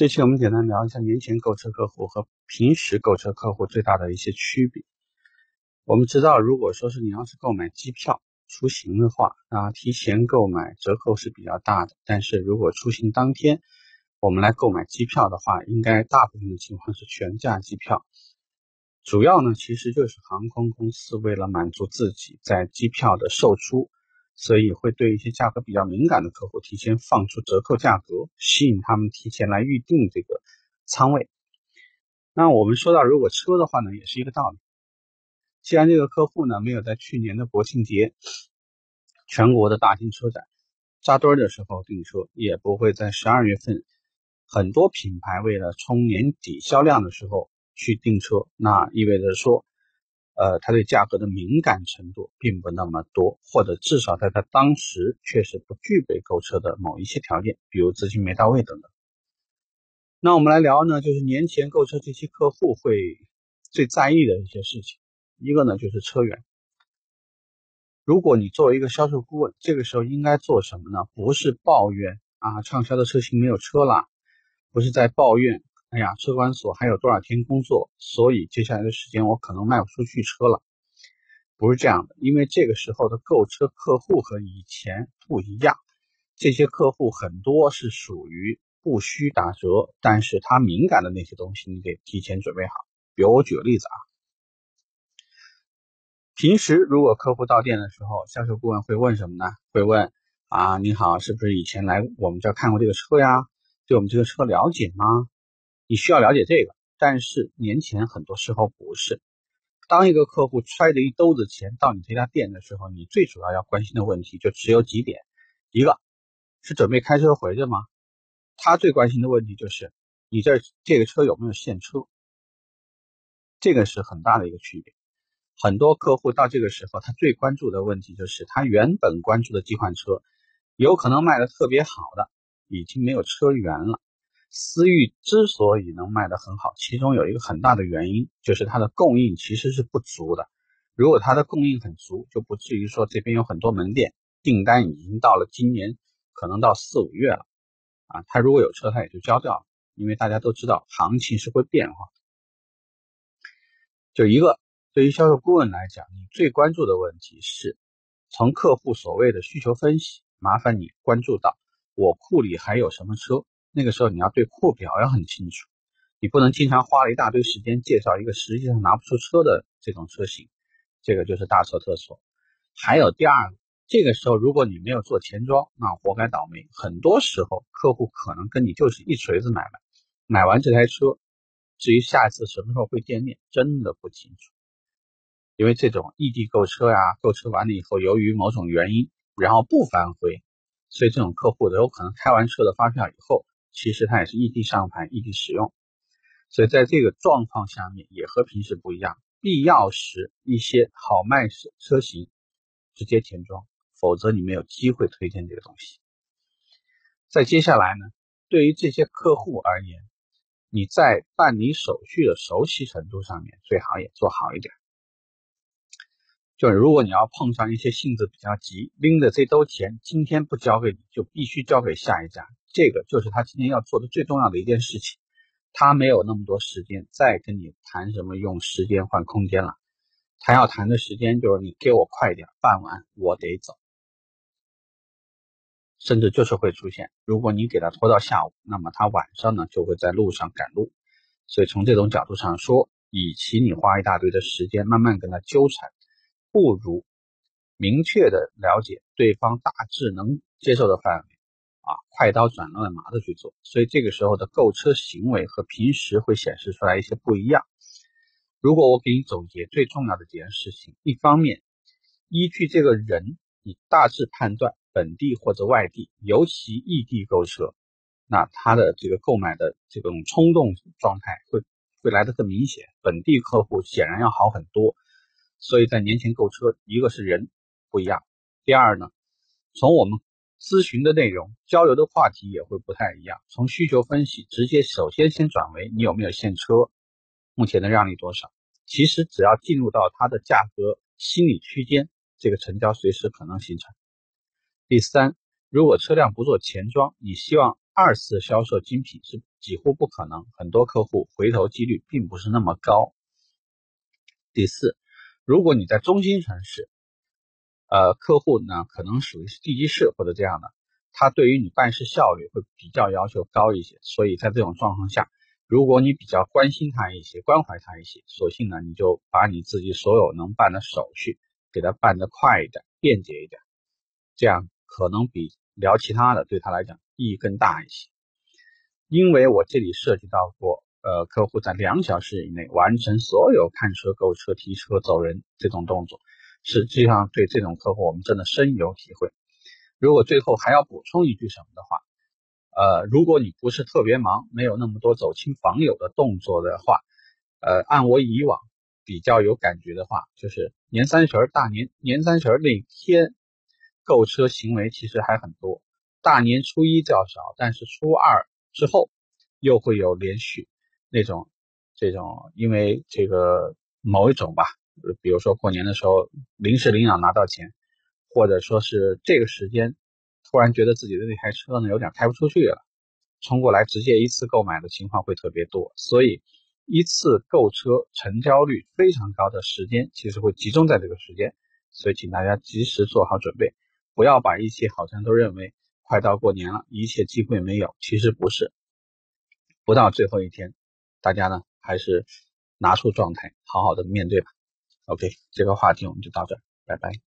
这期我们简单聊一下年前购车客户和平时购车客户最大的一些区别。我们知道，如果说是你要是购买机票出行的话，那提前购买折扣是比较大的。但是如果出行当天我们来购买机票的话，应该大部分的情况是全价机票。主要呢，其实就是航空公司为了满足自己在机票的售出。所以会对一些价格比较敏感的客户提前放出折扣价格，吸引他们提前来预定这个仓位。那我们说到，如果车的话呢，也是一个道理。既然这个客户呢没有在去年的国庆节全国的大型车展扎堆的时候订车，也不会在十二月份很多品牌为了冲年底销量的时候去订车，那意味着说。呃，他对价格的敏感程度并不那么多，或者至少在他当时确实不具备购车的某一些条件，比如资金没到位等等。那我们来聊呢，就是年前购车这些客户会最在意的一些事情。一个呢就是车源。如果你作为一个销售顾问，这个时候应该做什么呢？不是抱怨啊，畅销的车型没有车了，不是在抱怨。哎呀，车管所还有多少天工作？所以接下来的时间我可能卖不出去车了。不是这样的，因为这个时候的购车客户和以前不一样。这些客户很多是属于不需打折，但是他敏感的那些东西，你得提前准备好。比如我举个例子啊，平时如果客户到店的时候，销售顾问会问什么呢？会问啊，你好，是不是以前来我们这儿看过这个车呀？对我们这个车了解吗？你需要了解这个，但是年前很多时候不是。当一个客户揣着一兜子钱到你这家店的时候，你最主要要关心的问题就只有几点：一个是准备开车回去吗？他最关心的问题就是你这这个车有没有现车。这个是很大的一个区别。很多客户到这个时候，他最关注的问题就是他原本关注的几款车，有可能卖的特别好的，已经没有车源了。思域之所以能卖得很好，其中有一个很大的原因就是它的供应其实是不足的。如果它的供应很足，就不至于说这边有很多门店订单已经到了今年可能到四五月了啊。他如果有车，他也就交掉了，因为大家都知道行情是会变化。就一个对于销售顾问来讲，你最关注的问题是从客户所谓的需求分析，麻烦你关注到我库里还有什么车。那个时候你要对库表要很清楚，你不能经常花了一大堆时间介绍一个实际上拿不出车的这种车型，这个就是大错特错。还有第二个，这个时候如果你没有做前装，那活该倒霉。很多时候客户可能跟你就是一锤子买卖，买完这台车，至于下一次什么时候会见面，真的不清楚。因为这种异地购车呀，购车完了以后，由于某种原因，然后不反悔，所以这种客户都有可能开完车的发票以后。其实它也是异地上牌、异地使用，所以在这个状况下面也和平时不一样。必要时一些好卖车车型直接填装，否则你没有机会推荐这个东西。在接下来呢，对于这些客户而言，你在办理手续的熟悉程度上面最好也做好一点。就是如果你要碰上一些性子比较急，拎着这兜钱今天不交给你，就必须交给下一家。这个就是他今天要做的最重要的一件事情，他没有那么多时间再跟你谈什么用时间换空间了，他要谈的时间就是你给我快点办完，我得走，甚至就是会出现，如果你给他拖到下午，那么他晚上呢就会在路上赶路，所以从这种角度上说，与其你花一大堆的时间慢慢跟他纠缠，不如明确的了解对方大致能接受的范围。啊，快刀斩乱麻的去做，所以这个时候的购车行为和平时会显示出来一些不一样。如果我给你总结最重要的几件事情，一方面依据这个人，你大致判断本地或者外地，尤其异地购车，那他的这个购买的这种冲动状态会会来得更明显。本地客户显然要好很多，所以在年前购车，一个是人不一样，第二呢，从我们。咨询的内容、交流的话题也会不太一样。从需求分析，直接首先先转为你有没有现车，目前的让利多少。其实只要进入到它的价格心理区间，这个成交随时可能形成。第三，如果车辆不做前装，你希望二次销售精品是几乎不可能，很多客户回头几率并不是那么高。第四，如果你在中心城市，呃，客户呢可能属于是地级市或者这样的，他对于你办事效率会比较要求高一些，所以在这种状况下，如果你比较关心他一些，关怀他一些，索性呢你就把你自己所有能办的手续给他办得快一点、便捷一点，这样可能比聊其他的对他来讲意义更大一些。因为我这里涉及到过，呃，客户在两小时以内完成所有看车、购车、提车、走人这种动作。实际上，对这种客户，我们真的深有体会。如果最后还要补充一句什么的话，呃，如果你不是特别忙，没有那么多走亲访友的动作的话，呃，按我以往比较有感觉的话，就是年三十儿大年年三十儿那天购车行为其实还很多，大年初一较少，但是初二之后又会有连续那种这种，因为这个某一种吧。比如说过年的时候临时领养拿到钱，或者说是这个时间突然觉得自己的那台车呢有点开不出去了，冲过来直接一次购买的情况会特别多，所以一次购车成交率非常高的时间其实会集中在这个时间，所以请大家及时做好准备，不要把一切好像都认为快到过年了，一切机会没有，其实不是，不到最后一天，大家呢还是拿出状态，好好的面对吧。OK，这个话题我们就到这儿，拜拜。